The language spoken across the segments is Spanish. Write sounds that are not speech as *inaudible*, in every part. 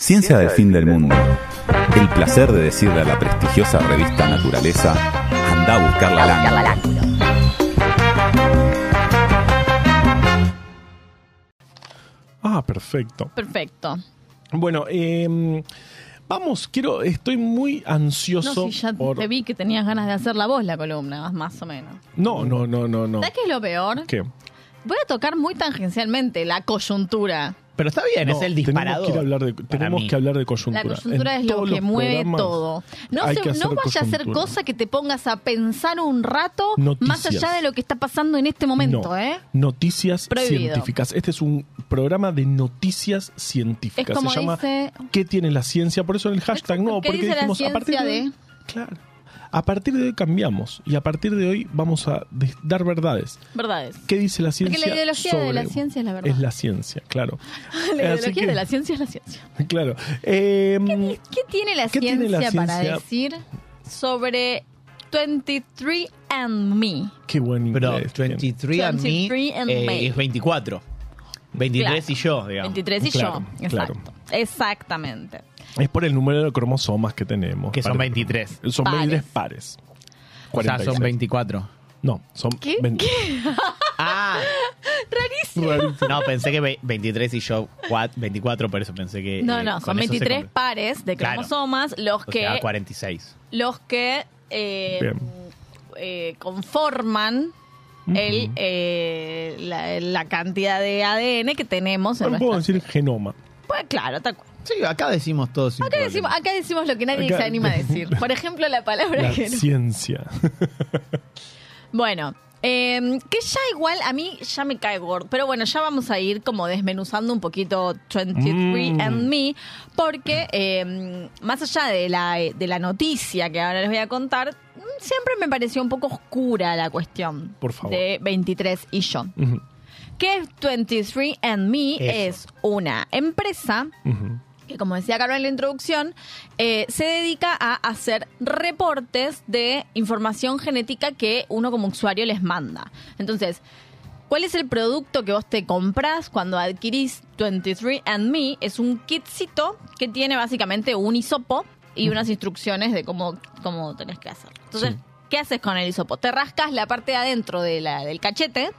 Ciencia del fin del mundo. El placer de decirle a la prestigiosa revista Naturaleza, anda a buscar la lana. Ah, perfecto. Perfecto. Bueno, eh, vamos, quiero, estoy muy No, ansioso si ya por... te vi que tenías ganas de hacer la voz la columna, más o menos. No, no, no, no, no. ¿Sabes qué es lo peor? ¿Qué? Voy a tocar muy tangencialmente la coyuntura. Pero está bien, No, es el tenemos disparador. que hablar de, tenemos que hablar de coyuntura. La coyuntura En es lo que mueve todo. No, hay se- que no vaya a ser cosa que te pongas a pensar un rato más allá de lo que está pasando en este momento, No, ¿eh? Noticias Prohibido. científicas. Este es un programa de noticias científicas. Es como Se llama dice- ¿Qué tiene la ciencia? Por eso en el hashtag no, ¿Qué porque dijimos a partir de? Claro. A partir de hoy cambiamos y a partir de hoy vamos a dar verdades. Verdades. ¿Qué dice la ciencia? la ideología de la sobre- ciencia es la verdad. Es la ciencia, claro. *laughs* La ideología que- de la ciencia es la ciencia. *laughs* Claro. Eh, ¿Qué tiene la, ¿Qué ciencia, tiene la para ciencia? decir sobre 23 and Me? qué buen Pero inglés. 23 and me, 23 and eh, me. es 24. 23 y yo, digamos. 23 y Claro, yo. claro. Exacto. Exactamente. Es por el número de cromosomas que tenemos. Que son Pare- 23. Son Pares. 23 pares. O sea, son 46. 24. No, son ¿Qué? 20. *laughs* Ah, Rarísimo. no, pensé que ve- 23 y yo cua- 24, por eso pensé que. No, eh, no, con son eso se 23 compre- pares de Claro. cromosomas los O que, sea, 46. los que eh, Bien. eh, conforman el, eh, la, la cantidad de ADN que tenemos en No puedo decir genoma. Pues claro, tal cual. Sí, acá decimos todo sin Acá problema. decimos, acá decimos lo que nadie Acá- se anima a decir. *laughs* Por ejemplo, la palabra La que no. ciencia. *laughs* Bueno, eh, que ya igual a mí ya me cae gordo. Pero bueno, ya vamos a ir como desmenuzando un poquito 23 Mm. and Me. Porque eh, más allá de la, de la noticia que ahora les voy a contar, siempre me pareció un poco oscura la cuestión Por favor. de 23 y yo. Que es 23 and Me Eso. es una empresa. Que como decía Carol en la introducción, eh, se dedica a hacer reportes de información genética que uno como usuario les manda. Entonces, ¿cuál es el producto que vos te comprás cuando adquirís 23andMe? Es un kitcito que tiene básicamente un hisopo y unas instrucciones de cómo, cómo tenés que hacerlo. Entonces, Sí. ¿qué haces con el hisopo? Te rascas la parte de adentro de la- del cachete,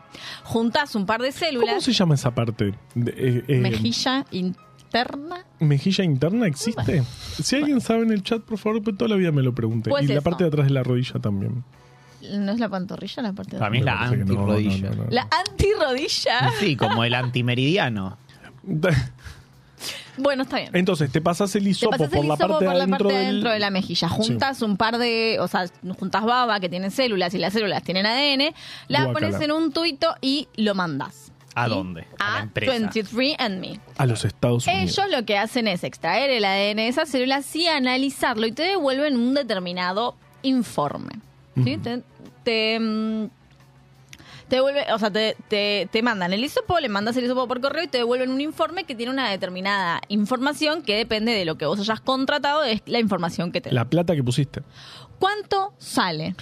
juntás un par de células, ¿Cómo se llama esa parte? Eh, eh, mejilla interna. ¿Mejilla interna existe? Si alguien sabe en el chat, por favor, pues toda la vida me lo pregunte. Pues y la parte de atrás de la rodilla también. ¿No es la pantorrilla la parte de Para mí es la antirrodilla. no, no, no. La antirrodilla. Sí, como el antimeridiano. *laughs* Bueno, está bien. Entonces, te pasas el Te hisopo pasas por el la hisopo parte por de la parte de del- adentro de la mejilla. Juntas un par de, o sea, juntas baba que tiene células y las células tienen ADN, la pones en un tuito y lo mandas. ¿A dónde? A la A empresa. 23andMe. A los Estados Unidos. Ellos lo que hacen es extraer el ADN de esas células y analizarlo y te devuelven un determinado informe. ¿sí? Te, te, mm, te devuelve, o sea, te, te, te mandan el hisopo, le mandas el hisopo por correo y te devuelven un informe que tiene una determinada información que depende de lo que vos hayas contratado, es la información que te La plata que pusiste. ¿Cuánto sale?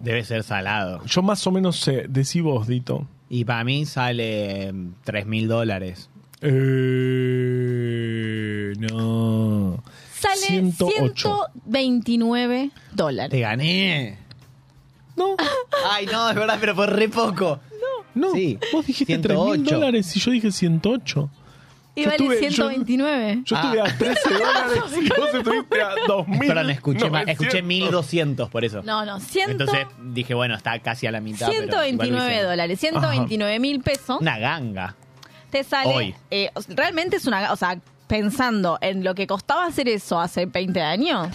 Debe ser salado. Yo más o menos sé, decí vos, Dito. Y para mí sale 3 mil dólares. Eh, no. Sale 108. 129 dólares. Te gané. No, *laughs* Ay, no, es verdad, pero por re poco. no. Sí, Vos dijiste 3 mil 108. dólares y yo dije 108. Y yo vale estuve- yo- 129. Yo Ah. estuve a 13 dólares *laughs* y vos estuviste a 2000. Perdón, escuché, mal, escuché 1200 por eso. No, no, 100, Entonces dije, bueno, está casi a la mitad. pero igual 129 hubiese- dólares, 129 mil pesos. Una ganga. Te sale. Hoy. eh, realmente es una. O sea, pensando en lo que costaba hacer eso hace 20 años.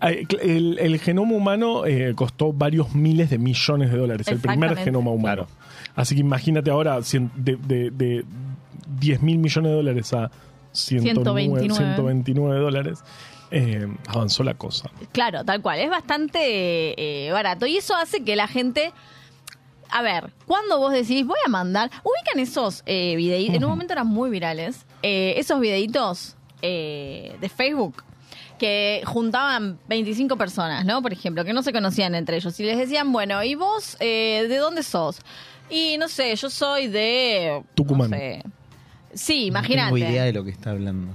El, el genoma humano eh, costó varios miles de millones de dólares, el primer genoma humano. Claro. Así que imagínate ahora de, de, de 10 mil millones de dólares a 109, 129. 129 dólares, eh, avanzó la cosa. Claro, tal cual. Es bastante eh, barato. Y eso hace que la gente. A ver, cuando vos decís, voy a mandar. Ubican esos eh, videitos. En un momento eran muy virales. eh, esos videitos de Facebook que juntaban 25 personas, ¿no? Por ejemplo, que no se conocían entre ellos. Y les decían, bueno, ¿y vos eh, de dónde sos? Y no sé, yo soy de. Tucumán. no sé, Sí, No tengo idea imagínate. de lo que está hablando.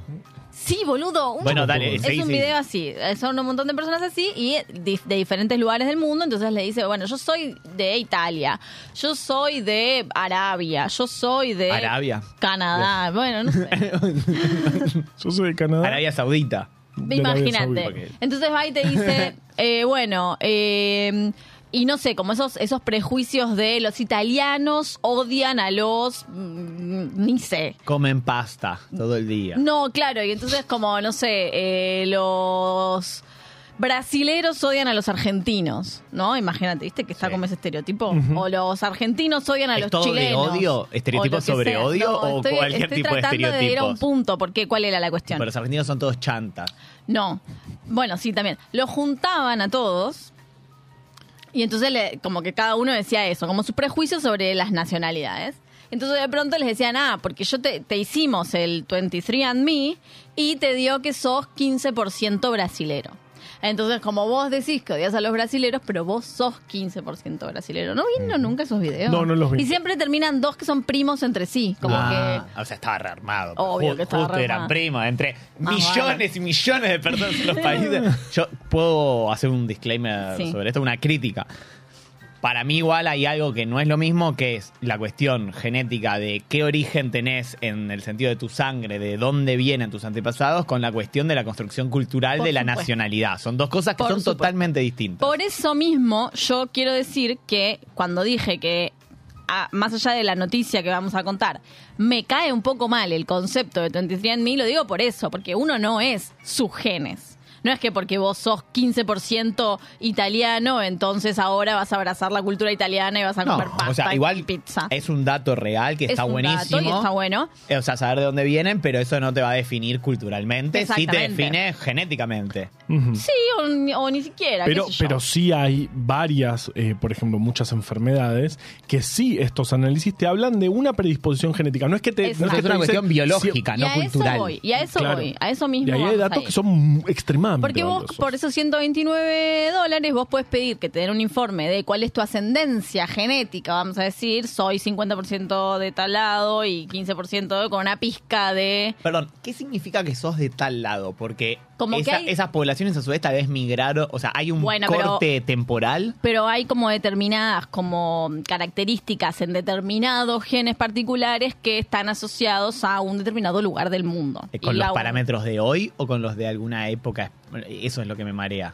Sí, boludo. un- Bueno, dale, Es un video así. Son un montón de personas así y de diferentes lugares del mundo. Entonces le dice, bueno, yo soy de Italia, yo soy de Arabia, yo soy de Arabia. Canadá. Bueno, no sé. *laughs* Yo soy de Canadá. Arabia Saudita. Imagínate. Entonces va y te dice, *laughs* eh, bueno, eh, y no sé, como esos, esos prejuicios de los italianos odian a los, mm, ni sé. Comen pasta todo el día. No, claro, y entonces como, no sé, eh, los brasileros odian a los argentinos, ¿no? Imagínate, ¿viste? Que está Sí. como ese estereotipo. O los argentinos odian a ¿Es los todo de chilenos. odio? ¿Estereotipo sobre sea. odio o estoy, cualquier estoy tipo de tratando ir a un punto, porque ¿cuál era la cuestión? Pero los argentinos son todos chantas. No. Bueno, sí, también. Los juntaban a todos. Y entonces le- como que cada uno decía eso, como sus prejuicios sobre las nacionalidades. Entonces de pronto les decían, ah, porque yo te, te hicimos el 23andMe y te dio que sos 15% brasilero. Entonces, como vos decís que odias a los brasileros, pero vos sos 15% brasilero. ¿No vino nunca esos videos? No, no los vi. Y siempre terminan dos que son primos entre sí. Como Ah, o sea, estaba rearmado. Obvio que estaba Justo rearmado. eran primos, entre Ah, millones y millones de personas en los *laughs* países. Yo puedo hacer un disclaimer Sí. sobre esto, una crítica. Para mí igual hay algo que no es lo mismo, que es la cuestión genética de qué origen tenés en el sentido de tu sangre, de dónde vienen tus antepasados, con la cuestión de la construcción cultural Por de la supuesto. nacionalidad. Son dos cosas que Por son supuesto. totalmente distintas. Por eso mismo, yo quiero decir que cuando dije que, ah, más allá de la noticia que vamos a contar, me cae un poco mal el concepto de 23andMe, lo digo por eso, porque uno no es sus genes. No es que porque vos sos 15% italiano, entonces ahora vas a abrazar la cultura italiana y vas a No, comer pasta o sea, y igual pizza. es un dato real que Es está un buenísimo. dato y está bueno. Eh, O sea, saber de dónde vienen, pero eso no te va a definir culturalmente, sí te define genéticamente. Sí, o, ni- o ni siquiera. Pero, qué sé yo. pero sí hay varias, eh, por ejemplo, muchas enfermedades que sí estos análisis te hablan de una predisposición genética. No es que te. No Es que te una cuestión biológica, no a cultural. eso voy, y a eso Claro. voy, a eso mismo. Y ahí hay datos que son extremadamente Porque vos, por esos 129 dólares, vos puedes pedir que te den un informe de cuál es tu ascendencia genética, vamos a decir, soy 50% de tal lado y 15% con una pizca de... Perdón, ¿qué significa que sos de tal lado? Porque Como que esa- hay- esas poblaciones a su vez tal vez migraron, o sea, hay un Bueno, pero- corte temporal. Pero hay como determinadas como características en determinados genes particulares que están asociados a un determinado lugar del mundo. eh, ¿Con Y los la- parámetros de hoy o con los de alguna época? Eso es lo que me marea.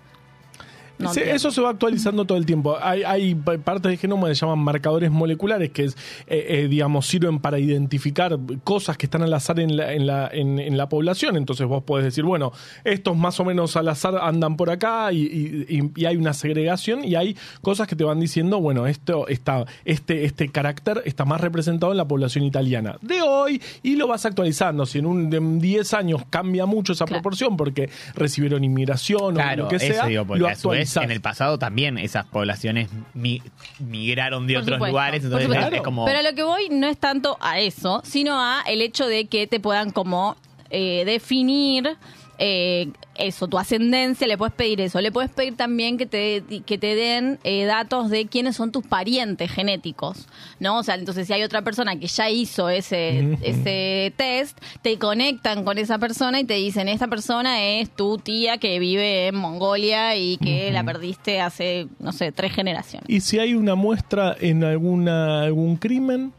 No Se- entiendo. eso se va actualizando todo el tiempo. Hay, hay pa- partes del genoma que se llaman marcadores moleculares que, es, eh, eh, digamos, sirven para identificar cosas que están al azar en la, en, la, en, en la población. Entonces vos podés decir, bueno, estos más o menos al azar andan por acá y, y- y- y hay una segregación y hay cosas que te van diciendo, bueno, esto está, este, este carácter está más representado en la población italiana de hoy y lo vas actualizando. Si en un en 10 años cambia mucho esa Claro. proporción porque recibieron inmigración o lo que sea, digo, lo a en el pasado también esas poblaciones mi- migraron de Por otros supuesto, lugares, entonces es como... Pero a lo que voy no es tanto a eso, sino a el hecho de que te puedan como eh, definir eh, eso, tu ascendencia, le puedes pedir eso. Le puedes pedir también que te, que te den eh, datos de quiénes son tus parientes genéticos, ¿no? O sea, entonces si hay otra persona que ya hizo ese, ese test, te conectan con esa persona y te dicen, esta persona es tu tía que vive en Mongolia y que la perdiste hace, no sé, tres generaciones. Y si hay una muestra en alguna algún crimen,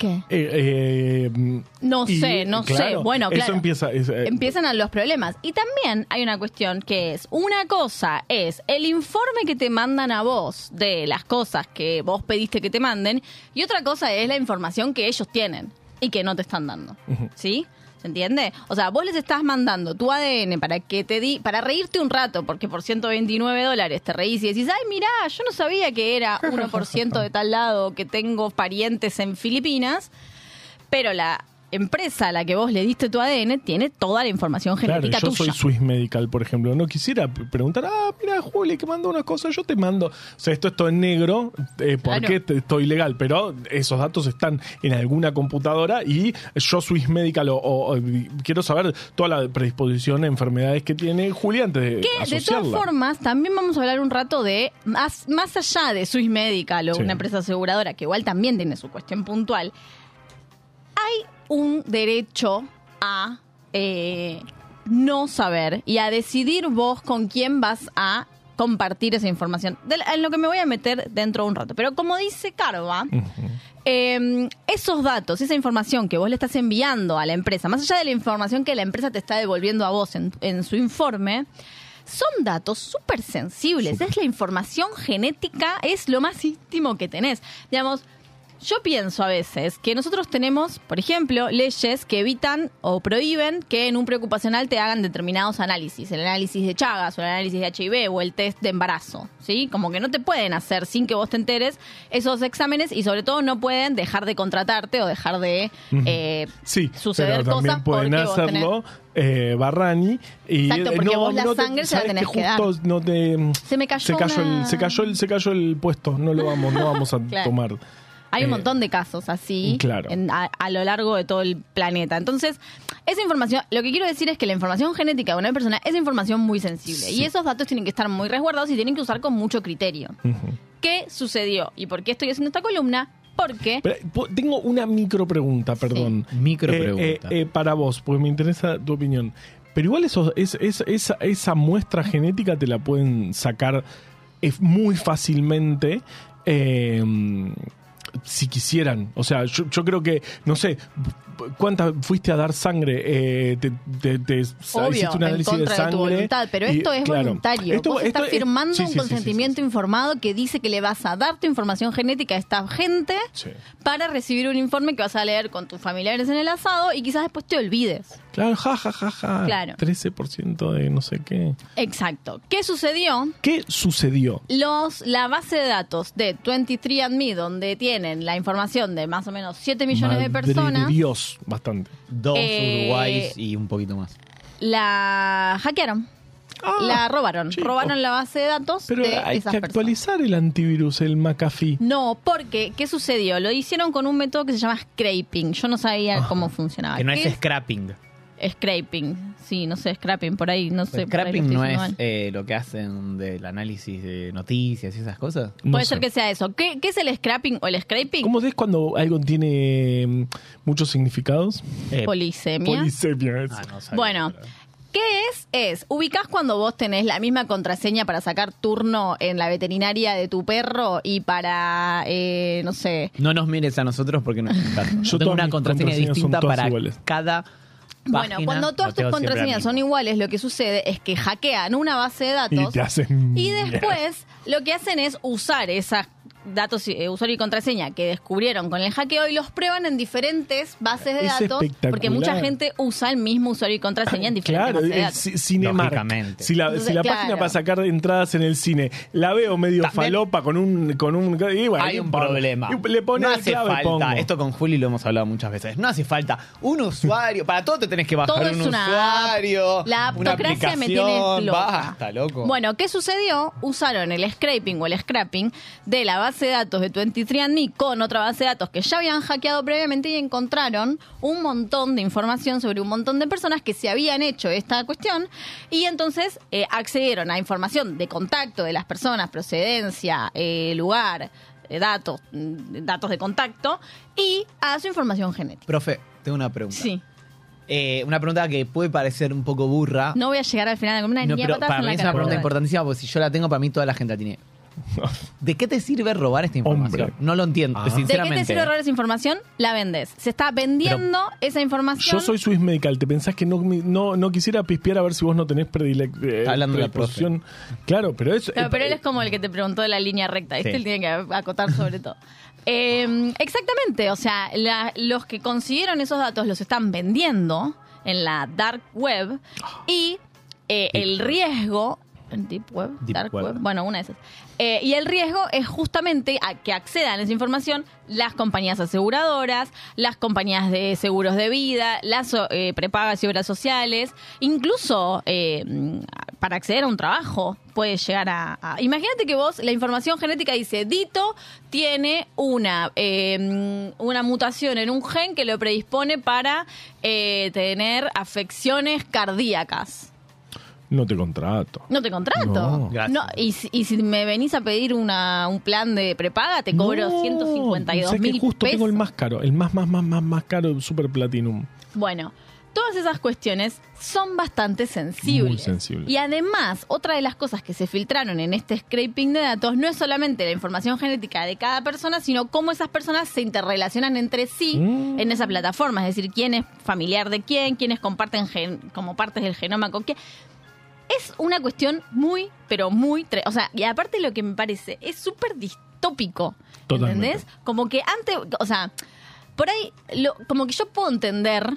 ¿Qué? eh, eh, No y, sé, no sé. claro, Bueno, eso claro. empieza. es, eh, Empiezan a los problemas. Y también hay una cuestión que es, una cosa es el informe que te mandan a vos de las cosas que vos pediste que te manden, y otra cosa es la información que ellos tienen y que no te están dando. ¿Sí? ¿Se entiende? O sea, vos les estás mandando tu ADN para que te di, para reírte un rato, porque por 129 dólares te reís y decís, ay, mirá, yo no sabía que era 1% de tal lado, que tengo parientes en Filipinas, pero la empresa a la que vos le diste tu ADN tiene toda la información Claro, genética yo tuya. soy Swiss Medical, por ejemplo. No quisiera preguntar, ah, mira, Juli, que manda una cosa, yo te mando. O sea, esto es todo en negro, eh, ¿por Claro. qué te- estoy legal? Pero esos datos están en alguna computadora y yo Swiss Medical o, o- o- quiero saber toda la predisposición a enfermedades que tiene Juli antes de Que de todas formas, también vamos a hablar un rato de, más, más allá de Swiss Medical o Sí. una empresa aseguradora, que igual también tiene su cuestión puntual, hay un derecho a eh, no saber y a decidir vos con quién vas a compartir esa información. De en lo que me voy a meter dentro de un rato. Pero como dice Carva, eh, esos datos, esa información que vos le estás enviando a la empresa, más allá de la información que la empresa te está devolviendo a vos en, en su informe, son datos súper sensibles. Es la información genética, es lo más íntimo que tenés. Digamos, yo pienso a veces que nosotros tenemos, por ejemplo, leyes que evitan o prohíben que en un preocupacional te hagan determinados análisis, el análisis de Chagas o el análisis de HIV o el test de embarazo, ¿sí? Como que no te pueden hacer sin que vos te enteres esos exámenes y sobre todo no pueden dejar de contratarte o dejar de eh, Sí, suceder pero también cosas pueden hacerlo eh, Barrani y Exacto, eh, porque no, vos la no te- sangre se la tenés que que justo no te Se me cayó se cayó una- el se cayó el se cayó el puesto no lo vamos no vamos a *laughs* Claro. tomar Hay un Eh, montón de casos así claro. en- a, a lo largo de todo el planeta. Entonces, esa información, lo que quiero decir es que la información genética de una persona es información muy sensible. Sí. Y esos datos tienen que estar muy resguardados y tienen que usar con mucho criterio. ¿Qué sucedió? ¿Y por qué estoy haciendo esta columna? Porque Pero, tengo una micro pregunta, perdón. Micro Eh, pregunta. eh, eh, para vos, porque me interesa tu opinión. Pero igual eso, es, es- esa, esa muestra genética te la pueden sacar muy fácilmente. eh, si quisieran, o sea, yo, yo creo que, no sé, ¿cuántas fuiste a dar sangre? Eh, te, te- te- Obvio, hiciste un en análisis contra de de, tu sangre. voluntad, pero y, esto es claro, voluntario. esto- Vos esto estás es- firmando sí, un sí, consentimiento sí. informado que dice que le vas a dar tu información genética a esta gente para recibir un informe que vas a leer con tus familiares en el asado y quizás después te olvides. Claro, ja, ja, ja, ja. Claro. 13% de no sé qué. Exacto. ¿Qué sucedió? ¿Qué sucedió? Los, la base de datos de 23andMe, donde tienen la información de más o menos 7 millones de personas, de Dios, bastante. Dos eh, y un poquito más. la hackearon. Ah, la robaron. chico. Robaron la base de datos Pero de hay esas que personas. actualizar el antivirus, el McAfee. No, porque, ¿qué sucedió? Lo hicieron con un método que se llama scraping. Yo no sabía cómo funcionaba. Que no ¿Qué es scrapping. Scraping. Sí, no sé, scrapping, por ahí, no sé. por ahí lo scrapping no es eh, lo que hacen del análisis de noticias y esas cosas. No Puede sé. ser que sea eso. ¿Qué, qué es el scrapping o el scraping? ¿Cómo es cuando algo tiene mm, muchos significados? Eh, Polisemia. Polisemia. ah, no sabía, Bueno, pero- ¿qué es? Es, ubicás cuando vos tenés la misma contraseña para sacar turno en la veterinaria de tu perro y para, eh, no sé, No nos mires a nosotros porque nos *laughs* encanta. Yo tengo una contraseña distinta para iguales. cada Bueno, cuando todas tus contraseñas son iguales, lo que sucede es que hackean una base de Y datos te hacen. y después lo que hacen es usar esas datos, eh, usuario y contraseña que descubrieron con el hackeo y los prueban en diferentes bases de Es datos porque mucha gente usa el mismo usuario y contraseña en diferentes Claro, bases de el datos. Cinemark. Si la, Entonces, si la claro. página para sacar entradas en el cine la veo medio También- falopa con un. Con un y bueno, Hay un problema. Le pone no hace clave, falta. pongo. Esto con Juli lo hemos hablado muchas veces. No hace falta un usuario. Para todo te tenés que bajar Todo un es una usuario. app. La una aptocracia me tiene loca. Basta, loco. Bueno, ¿qué sucedió? Usaron el scraping o el scrapping de la base de datos de 23andMe con otra base de datos que ya habían hackeado previamente y encontraron un montón de información sobre un montón de personas que se habían hecho esta cuestión y entonces eh, accedieron a información de contacto de las personas, procedencia, eh, lugar, eh, datos, mm, datos de contacto y a su información genética. Profe, tengo una pregunta. Sí, Eh, una pregunta que puede parecer un poco burra. no voy a llegar al final de la columna No, pero para mí es una pregunta importantísima porque si yo la tengo, para mí toda la gente la tiene. *laughs* ¿De qué te sirve robar esta información? Hombre. No lo entiendo, Ah. ¿De qué te sirve robar esa información? La vendes. Se está vendiendo esa información. Yo soy Swiss Medical. ¿Te pensás que no, no, no quisiera pispear a ver si vos no tenés predilec- eh, hablando la predisposición? Claro, pero es. Claro, eh, pero él es como el que te preguntó de la línea recta. Este Sí. él tiene que acotar sobre todo. *laughs* Eh, exactamente. O sea, la- los que consiguieron esos datos los están vendiendo en la dark web y eh, el riesgo. Deep Web, Deep Dark Web. Web, bueno, una de esas. Eh, y el riesgo es justamente a que accedan a esa información las compañías aseguradoras, las compañías de seguros de vida, las eh, prepagas y obras sociales, incluso eh, para acceder a un trabajo puede llegar a... a- Imagínate que vos, la información genética dice, Dito tiene una, eh, mm, una mutación en un gen que lo predispone para eh, tener afecciones cardíacas. No te contrato. No te contrato. No. Gracias. No, y, si- y si me venís a pedir una, un plan de prepaga, te cobro No, 152 sé que mil justo pesos. tengo el más caro, el más, más, más, más, más caro, Super Platinum. Bueno, todas esas cuestiones son bastante sensibles. Muy sensibles. Y además, otra de las cosas que se filtraron en este scraping de datos no es solamente la información genética de cada persona, sino cómo esas personas se interrelacionan entre sí Mm. en esa plataforma. Es decir, quién es familiar de quién, quiénes comparten gen- como partes del genoma con quién. Es una cuestión muy, pero muy... O sea, y aparte lo que me parece, es súper distópico. Totalmente. ¿Entendés? Como que antes, o sea, por ahí, lo- como que yo puedo entender,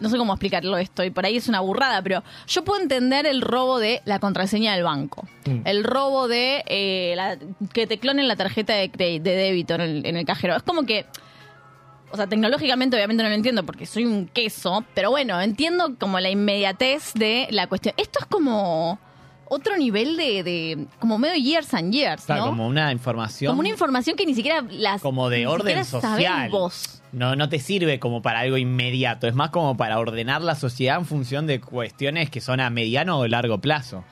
no sé cómo explicarlo esto, y por ahí es una burrada, pero yo puedo entender el robo de la contraseña del banco, Mm. el robo de eh, la- que te clonen la tarjeta de, de débito en el, en el cajero. Es como que, o sea, tecnológicamente obviamente no lo entiendo porque soy un queso, pero bueno, entiendo como la inmediatez de la cuestión. Esto es como otro nivel de, de como medio years and years, Claro, ¿no? como una información. Como una información que ni siquiera las como de ni orden siquiera sabés social. vos. No, no te sirve como para algo inmediato, es más como para ordenar la sociedad en función de cuestiones que son a mediano o largo plazo.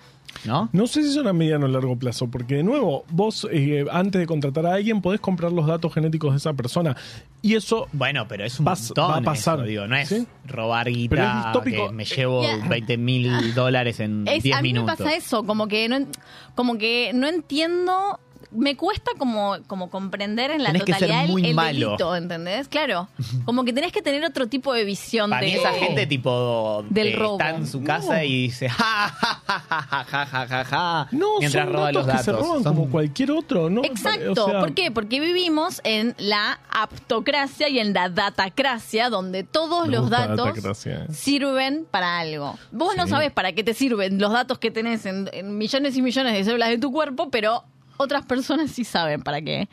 ¿No? No sé si son a mediano o largo plazo, porque de nuevo, vos eh, antes de contratar a alguien podés comprar los datos genéticos de esa persona. Y eso Bueno, pero es un Va- montón va a pasar. eso, digo, no es ¿Sí? robar Pero es guita que me llevo Ya. 20 mil dólares en Es- 10 a mí minutos. me pasa eso, como que no, como que no entiendo, me cuesta como, como comprender en la Tenés que ser totalidad el- muy el, malo. delito, ¿entendés? Claro, como que tenés que tener otro tipo de visión Para de mí esa gente tipo Del eh, robo. está en su casa No. y dice ja ja ja ja ja ja ja ja ja no mientras son roba datos los que se datos. roban Son- como cualquier otro, ¿no? Exacto, O sea, ¿por qué? Porque vivimos en la aptocracia y en la datacracia, donde todos Me los datos datacracia, eh. sirven para algo. Vos no sabés para qué te sirven los datos que tenés en, en millones y millones de células de tu cuerpo, pero otras personas sí saben para qué.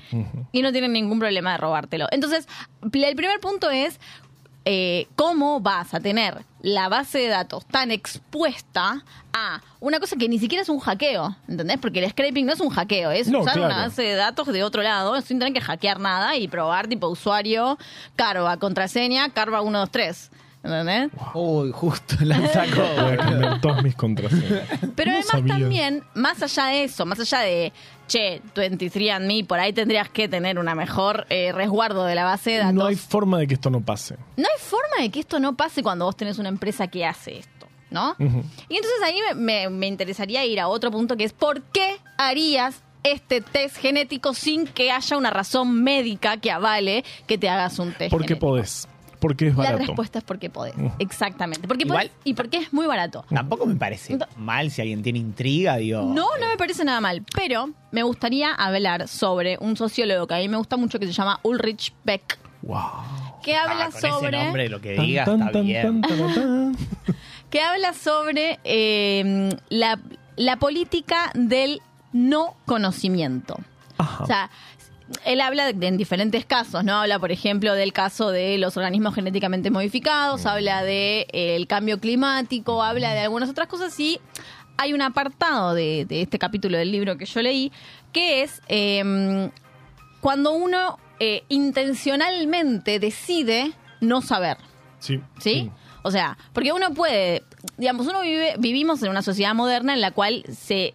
Y no tienen ningún problema de robártelo. Entonces, el primer punto es eh, cómo vas a tener la base de datos tan expuesta a una cosa que ni siquiera es un hackeo, ¿entendés? Porque el scraping no es un hackeo, es No, usar claro. una base de datos de otro lado sin tener que hackear nada y probar tipo usuario, carva, contraseña, carva 123. ¿Entendés? Uy, justo la sacó. Voy a cambiar todas mis contraseñas. Pero No además sabía. también, más allá de eso, más allá de, che, 23andMe, por ahí tendrías que tener una mejor eh, resguardo de la base de datos. No hay forma de que esto no pase. No hay forma de que esto no pase cuando vos tenés una empresa que hace esto, ¿no? Y entonces ahí me, me- me interesaría ir a otro punto que es, ¿por qué harías este test genético sin que haya una razón médica que avale que te hagas un test Porque genético? podés. Porque es La barato. respuesta es porque podés, exactamente. Porque Igual- podés y porque es muy barato. Tampoco me parece No. mal si alguien tiene intriga, digo. No, no me parece nada mal, pero me gustaría hablar sobre un sociólogo que a mí me gusta mucho que se llama Ulrich Beck, Wow. que Ah, habla con ese sobre nombre lo que Tan, digas tan, está tan, bien. tan, tan, tan. *laughs* que habla sobre eh, la, la política del no conocimiento. Ajá. O sea, él habla de- en diferentes casos, ¿no? Habla, por ejemplo, del caso de los organismos genéticamente modificados, habla de eh, el cambio climático, habla de algunas otras cosas y hay un apartado de, de este capítulo del libro que yo leí que es eh, cuando uno eh, intencionalmente decide no saber. sí. ¿Sí? O sea, porque uno puede, digamos, uno vive, vivimos en una sociedad moderna en la cual se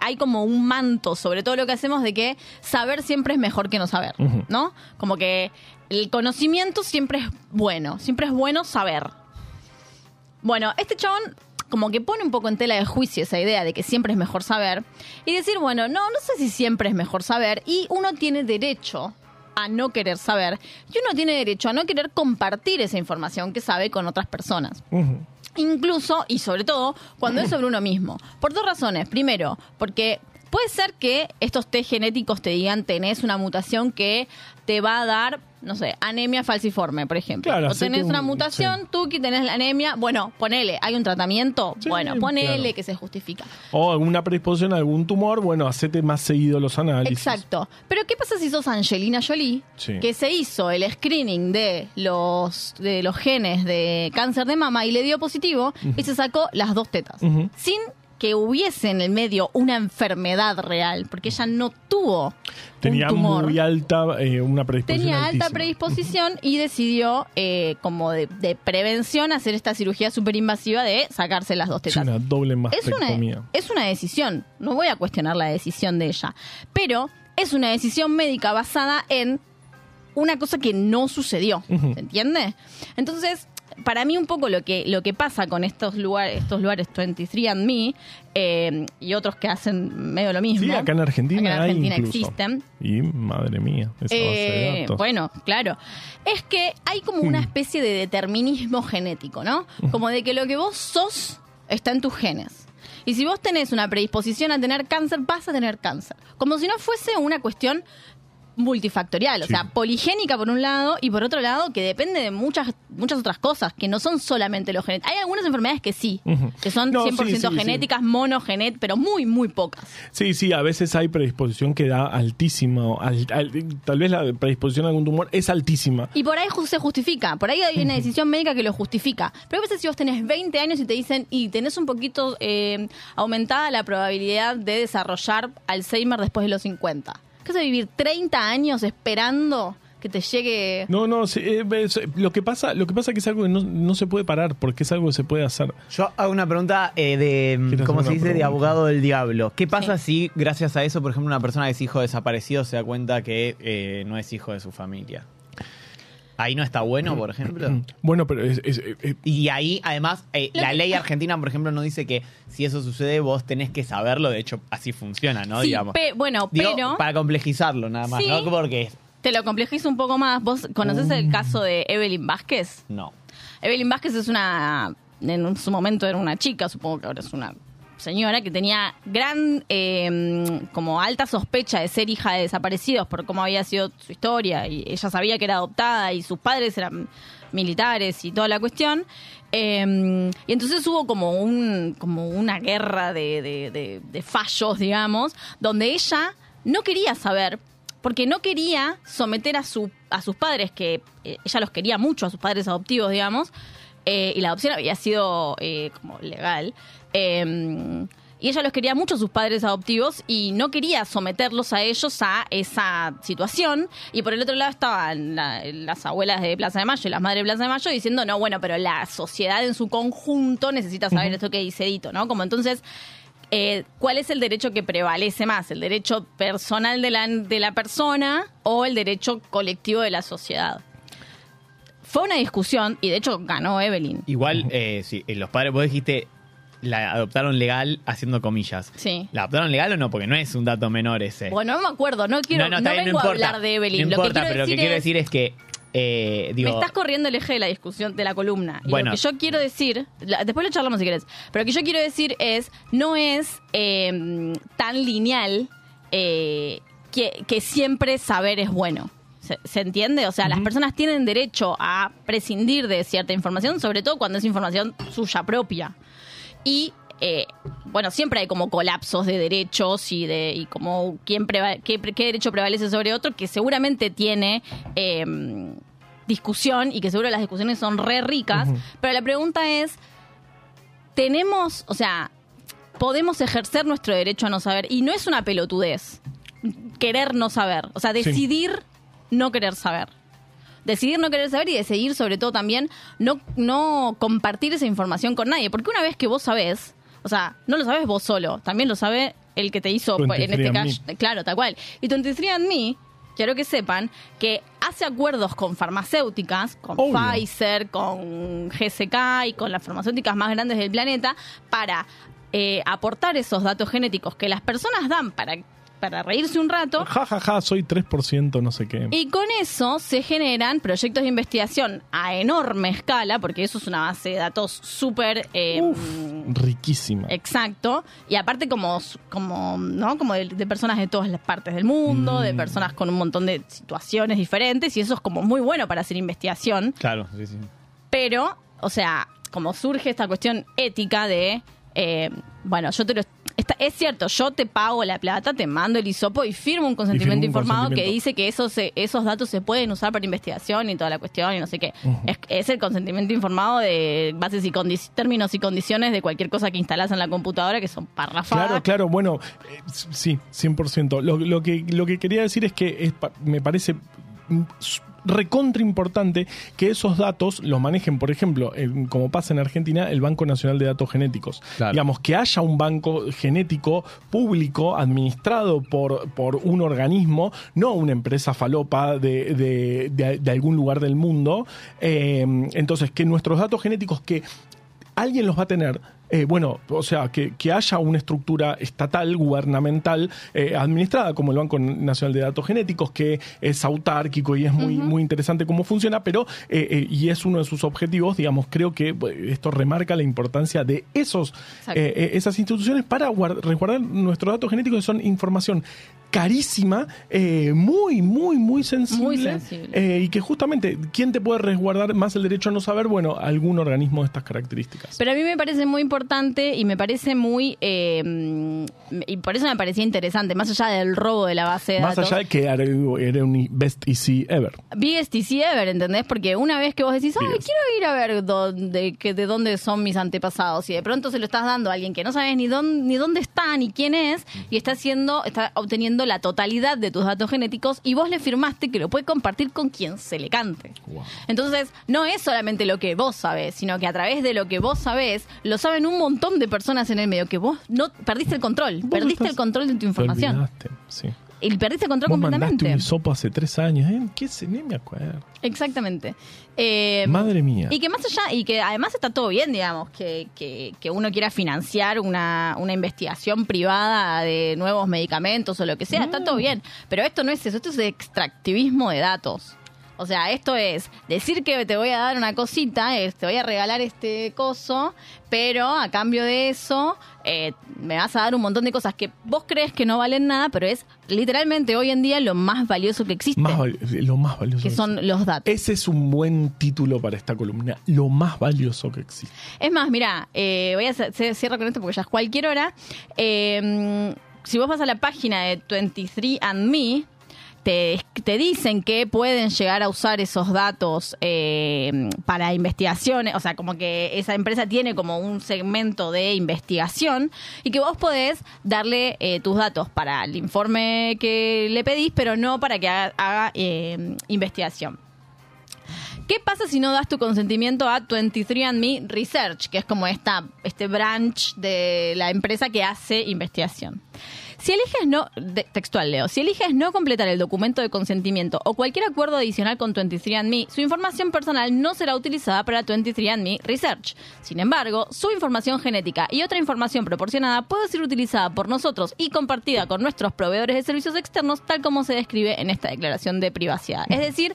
hay como un manto sobre todo lo que hacemos de que saber siempre es mejor que no saber. ¿no? Como que el conocimiento siempre es bueno, siempre es bueno saber. Bueno, este chabón como que pone un poco en tela de juicio esa idea de que siempre es mejor saber y decir, bueno, no, no sé si siempre es mejor saber y uno tiene derecho a no querer saber y uno tiene derecho a no querer compartir esa información que sabe con otras personas. Ujú. Incluso y sobre todo cuando es sobre uno mismo. Por dos razones. Primero, porque puede ser que estos test genéticos te digan tenés una mutación que te va a dar, no sé, anemia falciforme, por ejemplo. Claro, o tenés un- una mutación, sí. tú que tenés la anemia, bueno, ponele, hay un tratamiento, Sí, bueno, ponele claro. que se justifica. O alguna predisposición a algún tumor, bueno, hacete más seguido los análisis. Exacto. Pero ¿qué pasa si sos Angelina Jolie, Sí. que se hizo el screening de los, de los genes de cáncer de mama y le dio positivo y se sacó las dos tetas? Ujú. Sin que hubiese en el medio una enfermedad real, porque ella no tuvo Tenía un tumor. muy alta, eh, una predisposición Tenía alta predisposición y decidió, eh, como de, de prevención, hacer esta cirugía súper invasiva de sacarse las dos tetas. una doble es, mastectomía. una, es una decisión, no voy a cuestionar la decisión de ella, pero es una decisión médica basada en una cosa que no sucedió. ¿se entiende? Entonces, para mí un poco lo que, lo que pasa con estos lugares, estos lugares 23 and Me eh, y otros que hacen medio lo mismo. Sí, acá en Argentina, Acá en Argentina existen. Y madre mía, esa base de Eh, datos. bueno, claro. Es que hay como una especie de determinismo genético, ¿no? Como de que lo que vos sos está en tus genes. Y si vos tenés una predisposición a tener cáncer, vas a tener cáncer. Como si no fuese una cuestión multifactorial, o Sí. sea, poligénica por un lado y por otro lado que depende de muchas muchas otras cosas, que no son solamente los genéticos. Hay algunas enfermedades que sí, que son No, sí, 100% sí, sí. genéticas, monogenet, pero muy, muy pocas. Sí, sí, a veces hay predisposición que da altísima. al- al- tal vez la predisposición a algún tumor es altísima. Y por ahí se justifica, por ahí hay una decisión médica que lo justifica. Pero a veces si vos tenés 20 años y te dicen, y tenés un poquito eh, aumentada la probabilidad de desarrollar Alzheimer después de los 50. ¿Qué hace vivir 30 años esperando que te llegue... No, no, sí, eh, es- lo que pasa, lo que pasa es que es algo que no, no se puede parar, porque es algo que se puede hacer. Yo hago una pregunta eh, de, Quiero como se dice, de abogado del diablo. ¿Qué pasa si, gracias a eso, por ejemplo, una persona que es hijo desaparecido se da cuenta que eh, no es hijo de su familia? Ahí no está bueno, por ejemplo. *clears throat* Bueno, pero es, es- Y ahí, además, eh, la ley argentina, por ejemplo, no dice que si eso sucede vos tenés que saberlo. De hecho, así funciona, ¿no? Sí, Digamos. pe- bueno, Digo, pero para complejizarlo nada más, Sí. ¿no? Porque te lo complejizo un poco más. ¿Vos conocés el caso de Evelyn Vázquez? no. Evelyn Vázquez es una, en su momento era una chica, supongo que ahora es una señora, que tenía gran, eh, como alta sospecha de ser hija de desaparecidos por cómo había sido su historia y ella sabía que era adoptada y sus padres eran militares y toda la cuestión. Eh, y entonces hubo como un como una guerra de fallos, digamos, donde ella no quería saber porque no quería someter a, su, a sus padres, que eh, ella los quería mucho, a sus padres adoptivos, digamos, eh, y la adopción había sido eh, como legal. Eh, y ella los quería mucho sus padres adoptivos y no quería someterlos a ellos a esa situación. Y por el otro lado estaban la- las abuelas de Plaza de Mayo y las madres de Plaza de Mayo diciendo, no, bueno, pero la sociedad en su conjunto necesita saber esto que dice Dito, ¿no? Como entonces, eh, ¿cuál es el derecho que prevalece más? ¿El derecho personal de la, de la persona o el derecho colectivo de la sociedad? Fue una discusión y de hecho ganó Evelyn. Igual, eh, sí, eh, los padres, vos dijiste, la adoptaron legal haciendo comillas. Sí. ¿La adoptaron legal o no? Porque no es un dato menor ese. Bueno, no me acuerdo, no quiero, no, está bien, vengo a hablar de Evelyn. No lo importa, que quiero pero lo que quiero decir es que, eh, digo, me estás corriendo el eje de la discusión de la columna. Y Bueno. lo que yo quiero decir, la- después lo charlamos si querés, pero lo que yo quiero decir es, no es eh, tan lineal eh, que, que siempre saber es bueno. ¿Se, se entiende? O sea, las personas tienen derecho a prescindir de cierta información, sobre todo cuando es información suya propia. Y eh, bueno, siempre hay como colapsos de derechos y de y como quién qué, qué derecho prevalece sobre otro, que seguramente tiene eh, discusión y que seguro las discusiones son re ricas. Pero la pregunta es, tenemos, o sea, podemos ejercer nuestro derecho a no saber y no es una pelotudez querer no saber, o sea, Sí. decidir no querer saber. Decidir no querer saber y decidir sobre todo también no, no compartir esa información con nadie, porque una vez que vos sabés, o sea, no lo sabes vos solo, también lo sabe el que te hizo, pues, 23 en este caso, claro, tal cual. Y 23 and Me, quiero que sepan que hace acuerdos con farmacéuticas, con Obvio. Pfizer, con GSK y con las farmacéuticas más grandes del planeta para eh, aportar esos datos genéticos que las personas dan para, para reírse un rato. Ja, ja, ja, soy 3%, no sé qué. Y con eso se generan proyectos de investigación a enorme escala, porque eso es una base de datos súper eh, Riquísima. exacto. Y aparte como, como, ¿no? como de, de personas de todas las partes del mundo, Mm. de personas con un montón de situaciones diferentes, y eso es como muy bueno para hacer investigación. claro, sí, sí. Pero, o sea, como surge esta cuestión ética de, eh, bueno, yo te lo... Está- es cierto, yo te pago la plata, te mando el hisopo y firmo un consentimiento un informado que dice que esos, se- esos datos se pueden usar para investigación y toda la cuestión y no sé qué. es, es el consentimiento informado de bases y términos y condiciones de cualquier cosa que instalás en la computadora que son parrafadas. Claro, claro, bueno, eh, sí, 100%. Lo, lo, que, lo que quería decir es que es me parece recontra importante que esos datos los manejen, por ejemplo, en- como pasa en Argentina, el Banco Nacional de Datos Genéticos. Claro. Digamos, que haya un banco genético público administrado por, por un organismo, no una empresa falopa de, de- de- de algún lugar del mundo. Eh, entonces, que nuestros datos genéticos que alguien los va a tener. Eh, bueno, o sea, que, que haya una estructura estatal, gubernamental, eh, administrada como el Banco Nacional de Datos Genéticos, que es autárquico y es muy, muy interesante cómo funciona, pero, eh, eh, y es uno de sus objetivos, digamos, creo que esto remarca la importancia de esos, eh, eh, esas instituciones para guard- resguardar nuestros datos genéticos, que son información carísima, eh, muy, muy, muy sensible. Muy sensible. eh, y que justamente, ¿quién te puede resguardar más el derecho a no saber? Bueno, algún organismo de estas características. Pero a mí me parece muy importante y me parece muy... eh, y por eso me parecía interesante, más allá del robo de la base de más datos. allá de que era, un best easy ever. Biggest TC ever, ¿entendés? Porque una vez que vos decís, ay, quiero ir a ver dónde, que, de dónde son mis antepasados, y de pronto se lo estás dando a alguien que no sabes ni dónde, ni dónde está, ni quién es, y está haciendo, está obteniendo la totalidad de tus datos genéticos, y vos le firmaste que lo puede compartir con quien se le cante. Wow. Entonces, no es solamente lo que vos sabés, sino que a través de lo que vos sabés, lo saben un montón de personas en el medio, que vos no perdiste el control, perdiste estás- el control de tu información. sí. Y perdiste el control Vos mandaste completamente. un hisopo hace tres años, ¿eh? ¿Qué sé? Ni me acuerdo. Exactamente. Eh, Madre mía. Y que más allá, y que además está todo bien, digamos, que, que, que uno quiera financiar una, una investigación privada de nuevos medicamentos o lo que sea, está todo bien. Pero esto no es eso, esto es extractivismo de datos. O sea, esto es decir que te voy a dar una cosita, te voy a regalar este coso, pero a cambio de eso eh, me vas a dar un montón de cosas que vos crees que no valen nada, pero es literalmente hoy en día lo más valioso que existe, Más lo más valioso. que que son los datos. Ese es un buen título para esta columna. Lo más valioso que existe. Es más, mira, eh, voy a cierro con esto porque ya es cualquier hora. Eh, si vos vas a la página de 23andMe, te, te dicen que pueden llegar a usar esos datos eh, para investigaciones, o sea, como que esa empresa tiene como un segmento de investigación y que vos podés darle eh, tus datos para el informe que le pedís, pero no para que haga, eh, investigación. ¿Qué pasa si no das tu consentimiento a 23andMe Research, que es como esta, este branch de la empresa que hace investigación? Si eliges no, textual leo, si eliges no completar el documento de consentimiento o cualquier acuerdo adicional con 23andMe, su información personal no será utilizada para 23andMe Research. Sin embargo, su información genética y otra información proporcionada puede ser utilizada por nosotros y compartida con nuestros proveedores de servicios externos, tal como se describe en esta declaración de privacidad. Es decir,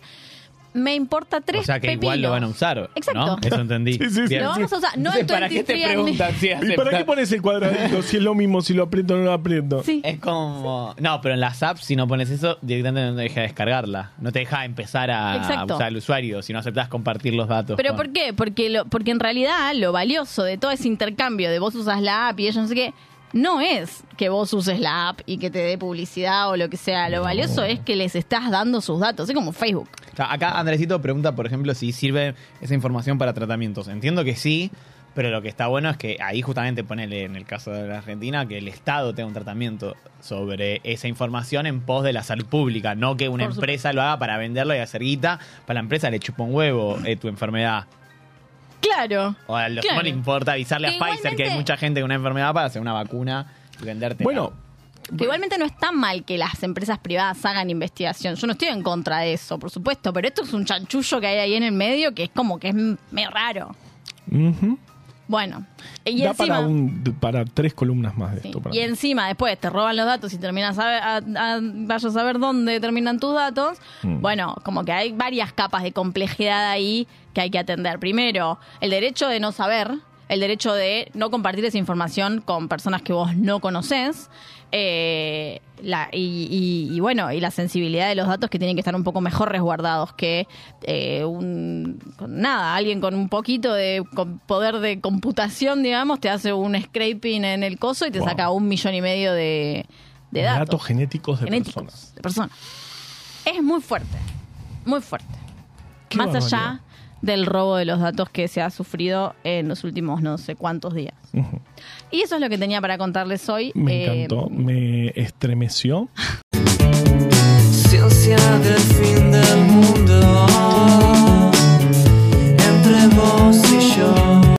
me importa tres O sea que igual pepinos. lo van a usar. Exacto. ¿no? Eso entendí. Sí, sí, sí. Bien. Lo vamos a usar, no Entonces, en ¿Para qué te 23andMe. preguntan si ¿Y para qué pones el cuadradito si es lo mismo, si lo aprieto o no lo aprieto? Sí. Es como. No, pero en las apps, si no pones eso, directamente no te deja descargarla. No te deja empezar a, Exacto. usar el usuario si no aceptas compartir los datos. ¿Pero con- por qué? Porque, lo, porque en realidad lo valioso de todo ese intercambio de vos usas la app y ellos no sé qué, no es que vos uses la app y que te dé publicidad o lo que sea. Lo valioso es que les estás dando sus datos. Es como Facebook. O sea, acá Andresito pregunta, por ejemplo, si sirve esa información para tratamientos. Entiendo que sí, pero lo que está bueno es que ahí justamente ponele en el caso de la Argentina que el Estado tenga un tratamiento sobre esa información en pos de la salud pública, no que una empresa lo haga para venderlo y hacer guita. Para la empresa le chupa un huevo eh, tu enfermedad. Claro. O a los Claro. no le importa avisarle a Pfizer que hay mucha gente con una enfermedad para hacer una vacuna y venderte. Bueno, Que igualmente no está mal que las empresas privadas hagan investigación. Yo no estoy en contra de eso, por supuesto, pero esto es un chanchullo que hay ahí en el medio que es como que es medio raro. Bueno, y da encima... para, un, para tres columnas más de Sí. esto. para Y mí. encima después te roban los datos y terminas a, a- a- vayas a saber dónde terminan tus datos. Mm. Bueno, como que hay varias capas de complejidad ahí que hay que atender. Primero, el derecho de no saber, el derecho de no compartir esa información con personas que vos no conocés. eh, la, y, y- y bueno, y la sensibilidad de los datos que tienen que estar un poco mejor resguardados que eh, un, con nada, alguien con un poquito de poder de computación, digamos, te hace un scraping en el coso y te Wow. saca un millón y medio de, de datos Datos genéticos de genéticos personas. de personas. Es muy fuerte, muy fuerte. Qué Más barbaridad. allá del robo de los datos que se ha sufrido en los últimos no sé cuántos días. Y eso es lo que tenía para contarles hoy. Me Eh, encantó, me estremeció. Ciencia del fin del mundo entre vos